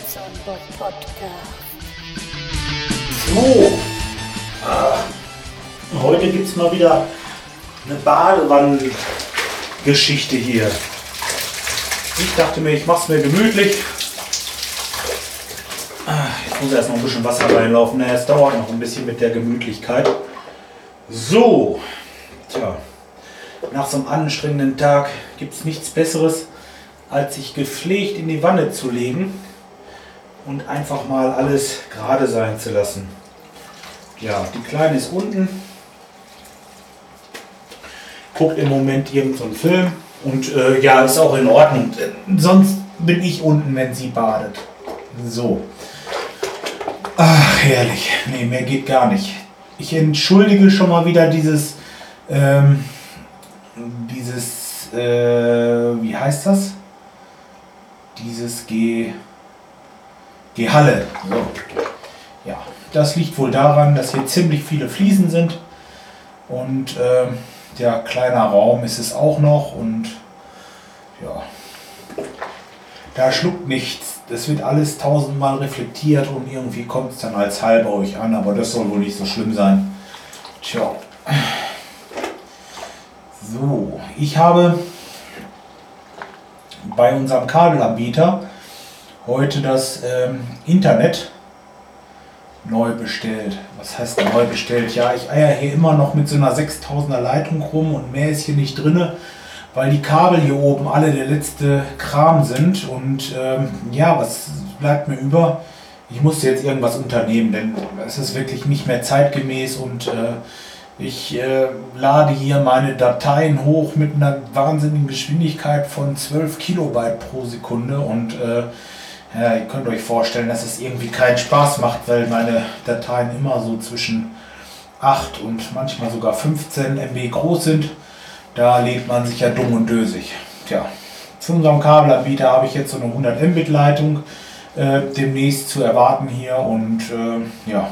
Podcast. So, ah, heute gibt es mal wieder eine Badewannengeschichte hier. Ich dachte mir, ich mache es mir gemütlich. Ah, Jetzt muss erst noch ein bisschen Wasser reinlaufen. Naja, es dauert noch ein bisschen mit der Gemütlichkeit. So, tja, nach so einem anstrengenden Tag gibt es nichts Besseres, als sich gepflegt in die Wanne zu legen und einfach mal alles gerade sein zu lassen. Ja, die Kleine ist unten, guckt im Moment irgendeinen so Film und äh, ja, ist auch in Ordnung. Sonst bin ich unten, wenn sie badet. So. Ach, herrlich. Nee, mehr geht gar nicht. Ich entschuldige schon mal wieder dieses, ähm, dieses, äh, wie heißt das? Dieses G, Gehalle. So. Ja, das liegt wohl daran, dass hier ziemlich viele Fliesen sind und ähm, der kleiner Raum ist es auch noch und ja, da schluckt nichts. Das wird alles tausendmal reflektiert und irgendwie kommt es dann als halbauig an, aber das soll wohl nicht so schlimm sein. Tja. So, ich habe bei unserem Kabelanbieter heute das ähm, Internet neu bestellt. Was heißt neu bestellt? Ja, ich eier hier immer noch mit so einer 6000er Leitung rum und mehr ist hier nicht drinne, weil die Kabel hier oben alle der letzte Kram sind. Und ähm, ja, was bleibt mir über? Ich musste jetzt irgendwas unternehmen, denn es ist wirklich nicht mehr zeitgemäß und äh, ich äh, lade hier meine Dateien hoch mit einer wahnsinnigen Geschwindigkeit von 12 Kilobyte pro Sekunde und äh, ja, ihr könnt euch vorstellen, dass es irgendwie keinen Spaß macht, weil meine Dateien immer so zwischen 8 und manchmal sogar 15 MB groß sind. Da lebt man sich ja dumm und dösig. Tja, zu unserem Kabelanbieter habe ich jetzt so eine 100 Mbit Leitung äh, demnächst zu erwarten hier und äh, ja,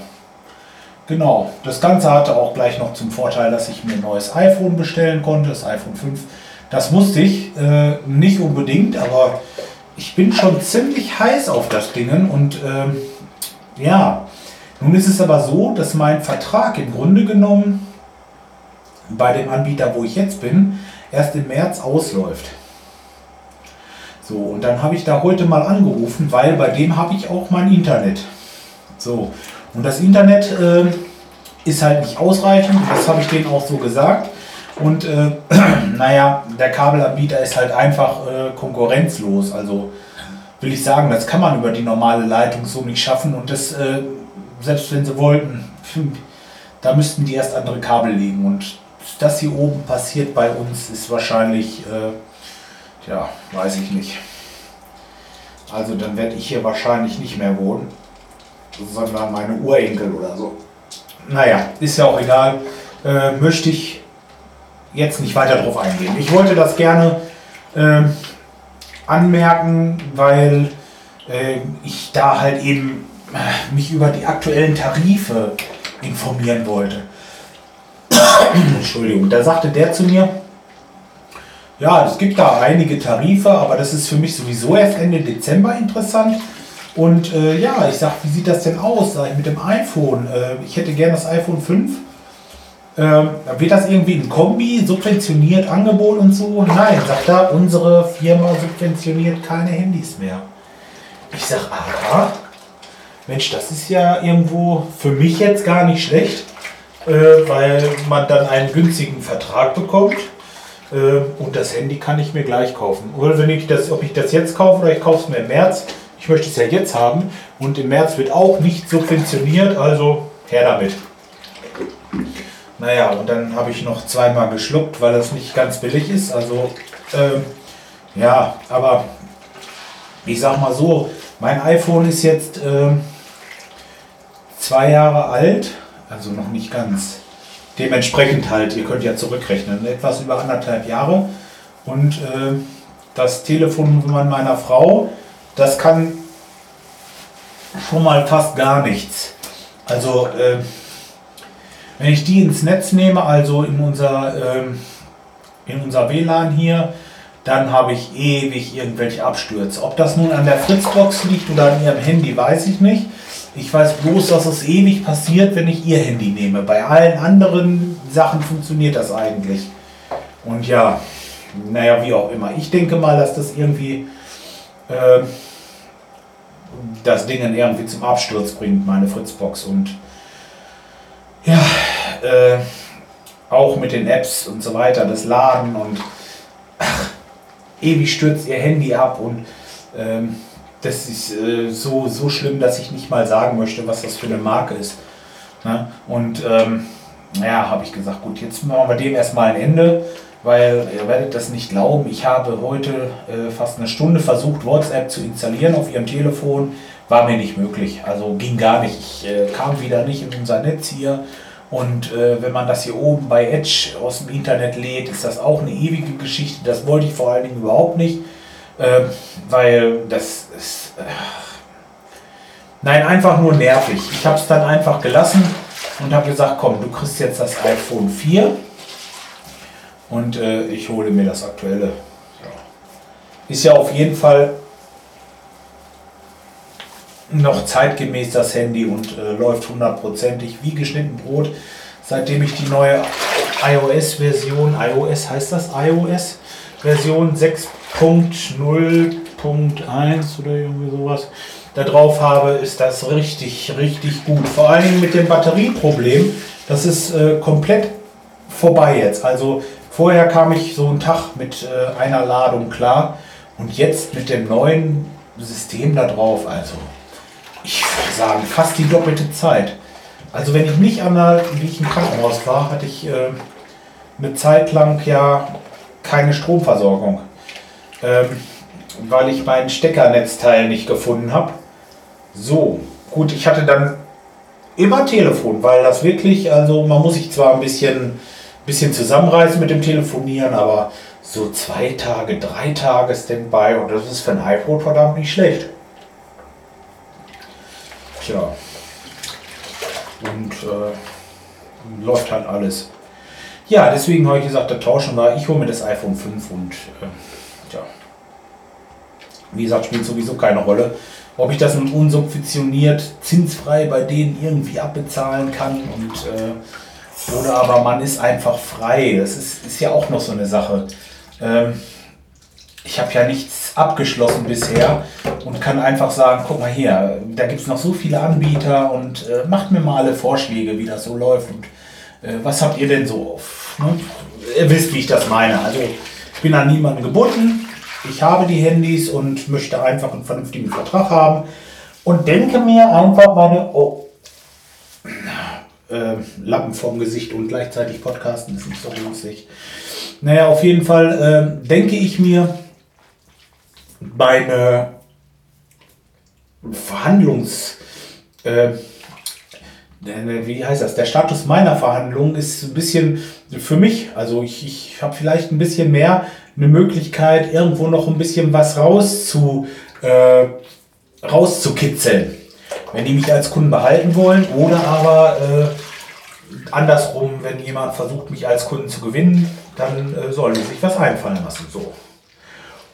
genau. Das Ganze hatte auch gleich noch zum Vorteil, dass ich mir ein neues iPhone bestellen konnte, das iPhone 5. Das musste ich äh, nicht unbedingt, aber ich bin schon ziemlich heiß auf das Ding und ähm, ja, nun ist es aber so, dass mein Vertrag im Grunde genommen bei dem Anbieter, wo ich jetzt bin, erst im März ausläuft. So, und dann habe ich da heute mal angerufen, weil bei dem habe ich auch mein Internet. So, und das Internet äh, ist halt nicht ausreichend, das habe ich denen auch so gesagt. Und äh, naja, der Kabelanbieter ist halt einfach äh, konkurrenzlos. Also will ich sagen, das kann man über die normale Leitung so nicht schaffen. Und das, äh, selbst wenn sie wollten, da müssten die erst andere Kabel legen. Und das hier oben passiert bei uns, ist wahrscheinlich, äh, ja, weiß ich nicht. Also dann werde ich hier wahrscheinlich nicht mehr wohnen, sondern meine Urenkel oder so. Naja, ist ja auch egal. Äh, möchte ich jetzt nicht weiter drauf eingehen. Ich wollte das gerne äh, anmerken, weil äh, ich da halt eben äh, mich über die aktuellen Tarife informieren wollte. Entschuldigung, da sagte der zu mir, ja, es gibt da einige Tarife, aber das ist für mich sowieso erst Ende Dezember interessant. Und äh, ja, ich sag, wie sieht das denn aus? Sag ich, mit dem iPhone. Äh, ich hätte gerne das iPhone 5. Ähm, wird das irgendwie ein Kombi, subventioniert, Angebot und so? Nein, sagt er, unsere Firma subventioniert keine Handys mehr. Ich sag, aha, Mensch, das ist ja irgendwo für mich jetzt gar nicht schlecht, äh, weil man dann einen günstigen Vertrag bekommt. Äh, und das Handy kann ich mir gleich kaufen. Oder wenn ich das, ob ich das jetzt kaufe oder ich kaufe es mir im März. Ich möchte es ja jetzt haben und im März wird auch nicht subventioniert, also her damit. Naja, und dann habe ich noch zweimal geschluckt, weil das nicht ganz billig ist. Also, ähm, ja, aber ich sag mal so, mein iPhone ist jetzt ähm, zwei Jahre alt, also noch nicht ganz. Dementsprechend halt, ihr könnt ja zurückrechnen, etwas über anderthalb Jahre. Und äh, das Telefon meiner Frau, das kann schon mal fast gar nichts. Also, äh, wenn ich die ins Netz nehme, also in unser, ähm, in unser WLAN hier, dann habe ich ewig irgendwelche Abstürze. Ob das nun an der Fritzbox liegt oder an ihrem Handy, weiß ich nicht. Ich weiß bloß, dass es ewig passiert, wenn ich ihr Handy nehme. Bei allen anderen Sachen funktioniert das eigentlich. Und ja, naja, wie auch immer. Ich denke mal, dass das irgendwie äh, das Ding irgendwie zum Absturz bringt, meine Fritzbox. Und äh, auch mit den Apps und so weiter, das Laden und ach, ewig stürzt ihr Handy ab und ähm, das ist äh, so, so schlimm, dass ich nicht mal sagen möchte, was das für eine Marke ist. Ne? Und ähm, ja, habe ich gesagt, gut, jetzt machen wir dem erstmal ein Ende, weil ihr werdet das nicht glauben. Ich habe heute äh, fast eine Stunde versucht, WhatsApp zu installieren auf ihrem Telefon. War mir nicht möglich. Also ging gar nicht. Ich äh, kam wieder nicht in unser Netz hier. Und äh, wenn man das hier oben bei Edge aus dem Internet lädt, ist das auch eine ewige Geschichte. Das wollte ich vor allen Dingen überhaupt nicht. Äh, weil das ist. Äh, nein, einfach nur nervig. Ich habe es dann einfach gelassen und habe gesagt, komm, du kriegst jetzt das iPhone 4 und äh, ich hole mir das aktuelle. Ist ja auf jeden Fall noch zeitgemäß das Handy und äh, läuft hundertprozentig wie geschnitten Brot. Seitdem ich die neue iOS-Version, iOS heißt das iOS, Version 6.0.1 oder irgendwie sowas da drauf habe, ist das richtig, richtig gut. Vor Dingen mit dem Batterieproblem, das ist äh, komplett vorbei jetzt. Also vorher kam ich so einen Tag mit äh, einer Ladung klar und jetzt mit dem neuen System da drauf, also ich würde sagen, fast die doppelte Zeit. Also wenn ich nicht einmal, wie ich im Krankenhaus war, hatte ich äh, eine Zeit lang ja keine Stromversorgung, ähm, weil ich mein Steckernetzteil nicht gefunden habe. So, gut, ich hatte dann immer Telefon, weil das wirklich, also man muss sich zwar ein bisschen, bisschen zusammenreißen mit dem Telefonieren, aber so zwei Tage, drei Tage Standby und das ist für ein iPhone verdammt nicht schlecht. Tja. Und äh, läuft halt alles. Ja, deswegen habe ich gesagt, da tauschen wir. Ich hole mir das iPhone 5 und äh, tja. Wie gesagt, spielt sowieso keine Rolle. Ob ich das nun unsubventioniert, zinsfrei bei denen irgendwie abbezahlen kann und äh, oder aber man ist einfach frei. Das ist, ist ja auch noch so eine Sache. Ähm, ich habe ja nichts abgeschlossen bisher und kann einfach sagen, guck mal hier, da gibt es noch so viele Anbieter und äh, macht mir mal alle Vorschläge, wie das so läuft und äh, was habt ihr denn so auf? Ne? Ihr wisst, wie ich das meine. Also ich bin an niemanden gebunden, ich habe die Handys und möchte einfach einen vernünftigen Vertrag haben und denke mir einfach meine oh, äh, Lappen vom Gesicht und gleichzeitig Podcasten ist nicht so lustig. Naja, auf jeden Fall äh, denke ich mir, meine Verhandlungs... Äh, wie heißt das? Der Status meiner Verhandlung ist ein bisschen für mich, also ich, ich habe vielleicht ein bisschen mehr eine Möglichkeit, irgendwo noch ein bisschen was rauszu, äh, rauszukitzeln. Wenn die mich als Kunden behalten wollen oder aber äh, andersrum, wenn jemand versucht, mich als Kunden zu gewinnen, dann äh, sollen die sich was einfallen lassen. So.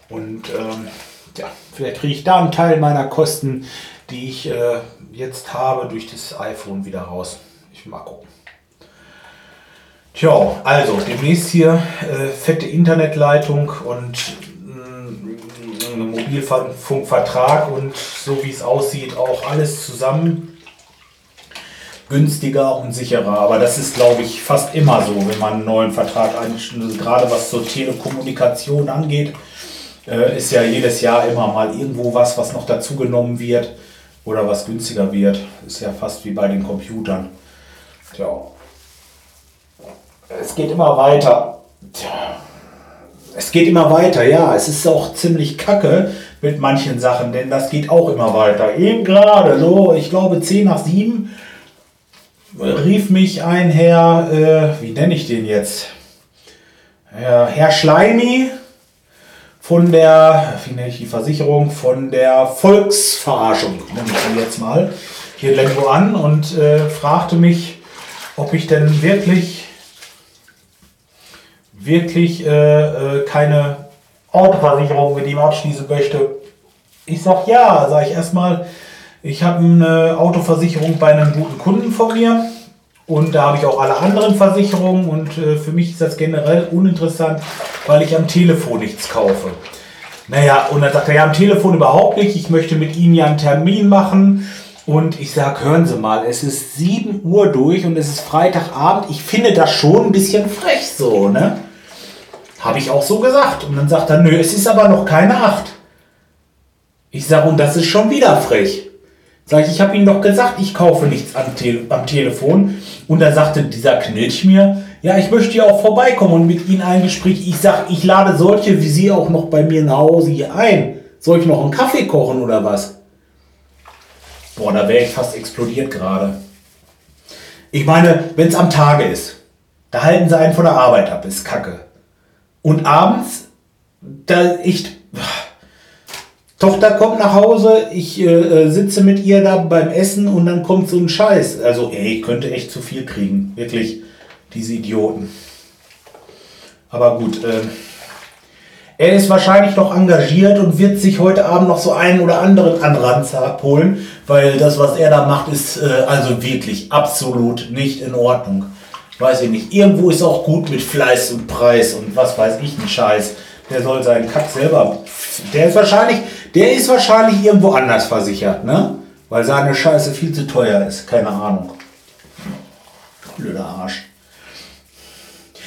Und ähm, ja, vielleicht kriege ich da einen Teil meiner Kosten, die ich äh, jetzt habe, durch das iPhone wieder raus. Ich mal gucken. Tja, also demnächst hier äh, fette Internetleitung und äh, ein Mobilfunkvertrag und so wie es aussieht auch alles zusammen günstiger und sicherer. Aber das ist, glaube ich, fast immer so, wenn man einen neuen Vertrag einstellt. Gerade was zur Telekommunikation angeht, äh, ist ja jedes Jahr immer mal irgendwo was, was noch dazugenommen wird oder was günstiger wird. Ist ja fast wie bei den Computern. Tja. Es geht immer weiter. Tja. Es geht immer weiter, ja. Es ist auch ziemlich kacke mit manchen Sachen, denn das geht auch immer weiter. Eben gerade, so, ich glaube 10 nach 7 rief mich ein Herr, äh, wie nenne ich den jetzt? Herr, Herr Schleimi von der, ich die Versicherung, von der Volksverarschung, nenne ich sie jetzt mal, hier in Lemgo an und äh, fragte mich, ob ich denn wirklich, wirklich äh, äh keine Autoversicherung mit ihm abschließen möchte. Ich sag ja, sage ich erstmal, ich habe eine Autoversicherung bei einem guten Kunden von mir und da habe ich auch alle anderen Versicherungen und äh, für mich ist das generell uninteressant, weil ich am Telefon nichts kaufe. Naja, und dann sagt er, ja, am Telefon überhaupt nicht, ich möchte mit Ihnen ja einen Termin machen. Und ich sage, hören Sie mal, es ist 7 Uhr durch und es ist Freitagabend. Ich finde das schon ein bisschen frech so, ne? Habe ich auch so gesagt. Und dann sagt er, nö, es ist aber noch keine 8. Ich sage, und das ist schon wieder frech. Sag ich, ich habe Ihnen doch gesagt, ich kaufe nichts am, Te am Telefon. Und da sagte dieser Knilch mir, ja, ich möchte ja auch vorbeikommen und mit Ihnen ein Gespräch. Ich sag, ich lade solche wie Sie auch noch bei mir nach Hause hier ein. Soll ich noch einen Kaffee kochen oder was? Boah, da wäre ich fast explodiert gerade. Ich meine, wenn es am Tage ist, da halten sie einen von der Arbeit ab, ist kacke. Und abends, da ich. Tochter kommt nach Hause, ich äh, äh, sitze mit ihr da beim Essen und dann kommt so ein Scheiß. Also, ey, ich könnte echt zu viel kriegen. Wirklich, diese Idioten. Aber gut, äh, er ist wahrscheinlich noch engagiert und wird sich heute Abend noch so einen oder anderen Anranzer abholen, weil das, was er da macht, ist äh, also wirklich absolut nicht in Ordnung. Weiß ich nicht. Irgendwo ist auch gut mit Fleiß und Preis und was weiß ich, ein Scheiß. Der soll seinen Kack selber. Der ist wahrscheinlich, der ist wahrscheinlich irgendwo anders versichert, ne? Weil seine Scheiße viel zu teuer ist. Keine Ahnung. Blöder Arsch.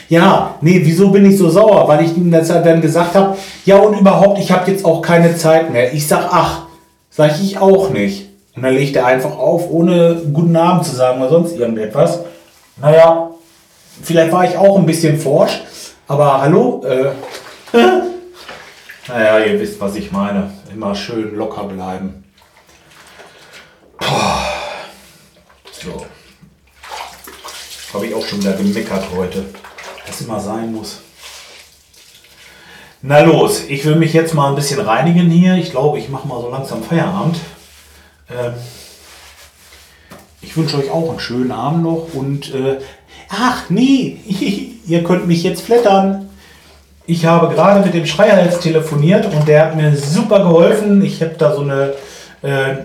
Ja, nee, wieso bin ich so sauer? Weil ich ihm deshalb dann gesagt habe, ja und überhaupt, ich habe jetzt auch keine Zeit mehr. Ich sag, ach, sag ich auch nicht. Und dann legt er einfach auf, ohne guten Namen zu sagen oder sonst irgendetwas. Naja, vielleicht war ich auch ein bisschen forsch, aber hallo, äh, naja, ihr wisst, was ich meine. Immer schön locker bleiben. So. Habe ich auch schon wieder gemeckert heute das immer sein muss. Na los, ich will mich jetzt mal ein bisschen reinigen hier. Ich glaube, ich mache mal so langsam Feierabend. Ähm, ich wünsche euch auch einen schönen Abend noch und äh, ach nee, ihr könnt mich jetzt flattern. Ich habe gerade mit dem Schreierhals telefoniert und der hat mir super geholfen. Ich habe da so eine, äh,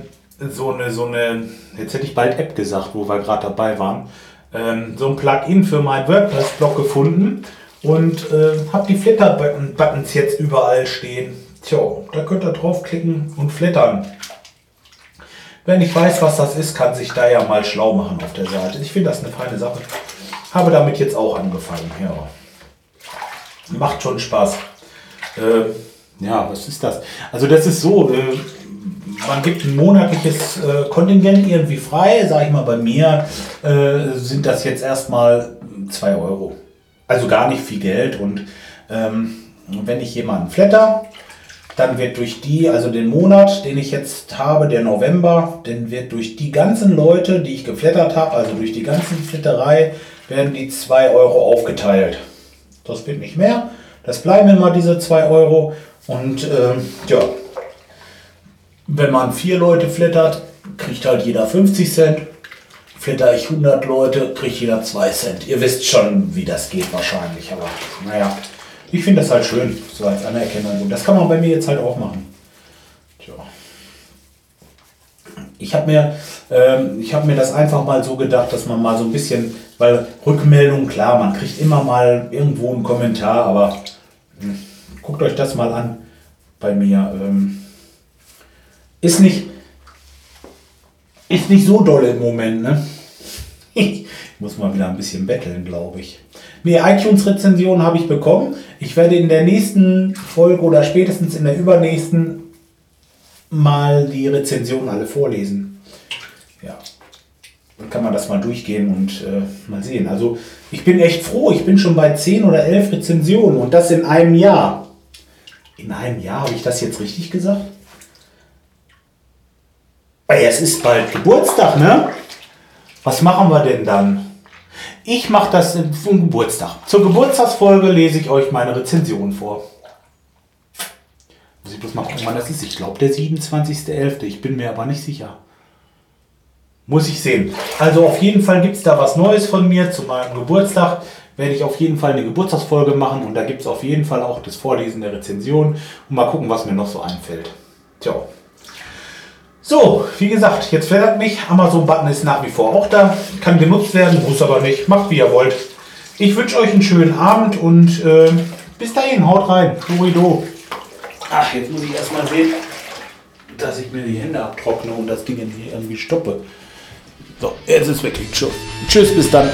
so eine, so eine, jetzt hätte ich bald App gesagt, wo wir gerade dabei waren ähm, so ein Plugin für meinen WordPress-Blog gefunden und äh, habe die Flatter-Buttons jetzt überall stehen. Tja, da könnt ihr draufklicken und flattern. Wer nicht weiß, was das ist, kann sich da ja mal schlau machen auf der Seite. Ich finde das eine feine Sache. Habe damit jetzt auch angefangen. Ja. Macht schon Spaß. Äh, ja, was ist das? Also das ist so, äh, man gibt ein monatliches äh, Kontingent irgendwie frei. Sag ich mal, bei mir äh, sind das jetzt erstmal 2 Euro. Also gar nicht viel Geld. Und ähm, wenn ich jemanden flatter, dann wird durch die, also den Monat, den ich jetzt habe, der November, dann wird durch die ganzen Leute, die ich geflattert habe, also durch die ganzen Flatterei, werden die 2 Euro aufgeteilt. Das wird nicht mehr. Das bleiben immer diese 2 Euro. Und ähm, ja, wenn man vier Leute flattert, kriegt halt jeder 50 Cent. Flatter ich 100 Leute, kriegt jeder 2 Cent. Ihr wisst schon, wie das geht wahrscheinlich. Aber naja, ich finde das halt schön, so als Anerkennung. Und das kann man bei mir jetzt halt auch machen. Tja. Ich habe mir, ähm, hab mir das einfach mal so gedacht, dass man mal so ein bisschen, weil Rückmeldung, klar, man kriegt immer mal irgendwo einen Kommentar, aber hm, guckt euch das mal an bei mir. Ähm, ist nicht, ist nicht so doll im Moment, ne? Ich muss mal wieder ein bisschen betteln, glaube ich. Nee, iTunes-Rezension habe ich bekommen. Ich werde in der nächsten Folge oder spätestens in der übernächsten mal die Rezensionen alle vorlesen. Ja. Dann kann man das mal durchgehen und äh, mal sehen. Also ich bin echt froh. Ich bin schon bei 10 oder 11 Rezensionen und das in einem Jahr. In einem Jahr habe ich das jetzt richtig gesagt? Es ist bald Geburtstag, ne? Was machen wir denn dann? Ich mache das zum Geburtstag. Zur Geburtstagsfolge lese ich euch meine Rezension vor. Muss ich bloß mal gucken, wann das ist. Ich glaube, der 27.11. Ich bin mir aber nicht sicher. Muss ich sehen. Also auf jeden Fall gibt es da was Neues von mir zu meinem Geburtstag. werde ich auf jeden Fall eine Geburtstagsfolge machen und da gibt es auf jeden Fall auch das Vorlesen der Rezension und mal gucken, was mir noch so einfällt. Tja. So, wie gesagt, jetzt flattert mich. Amazon-Button ist nach wie vor auch da. Kann genutzt werden, muss aber nicht. Macht wie ihr wollt. Ich wünsche euch einen schönen Abend und äh, bis dahin, haut rein. Dorido. Ach, jetzt muss ich erstmal sehen, dass ich mir die Hände abtrockne und das Ding irgendwie stoppe. So, jetzt ist wirklich Tschüss. Tschüss, bis dann.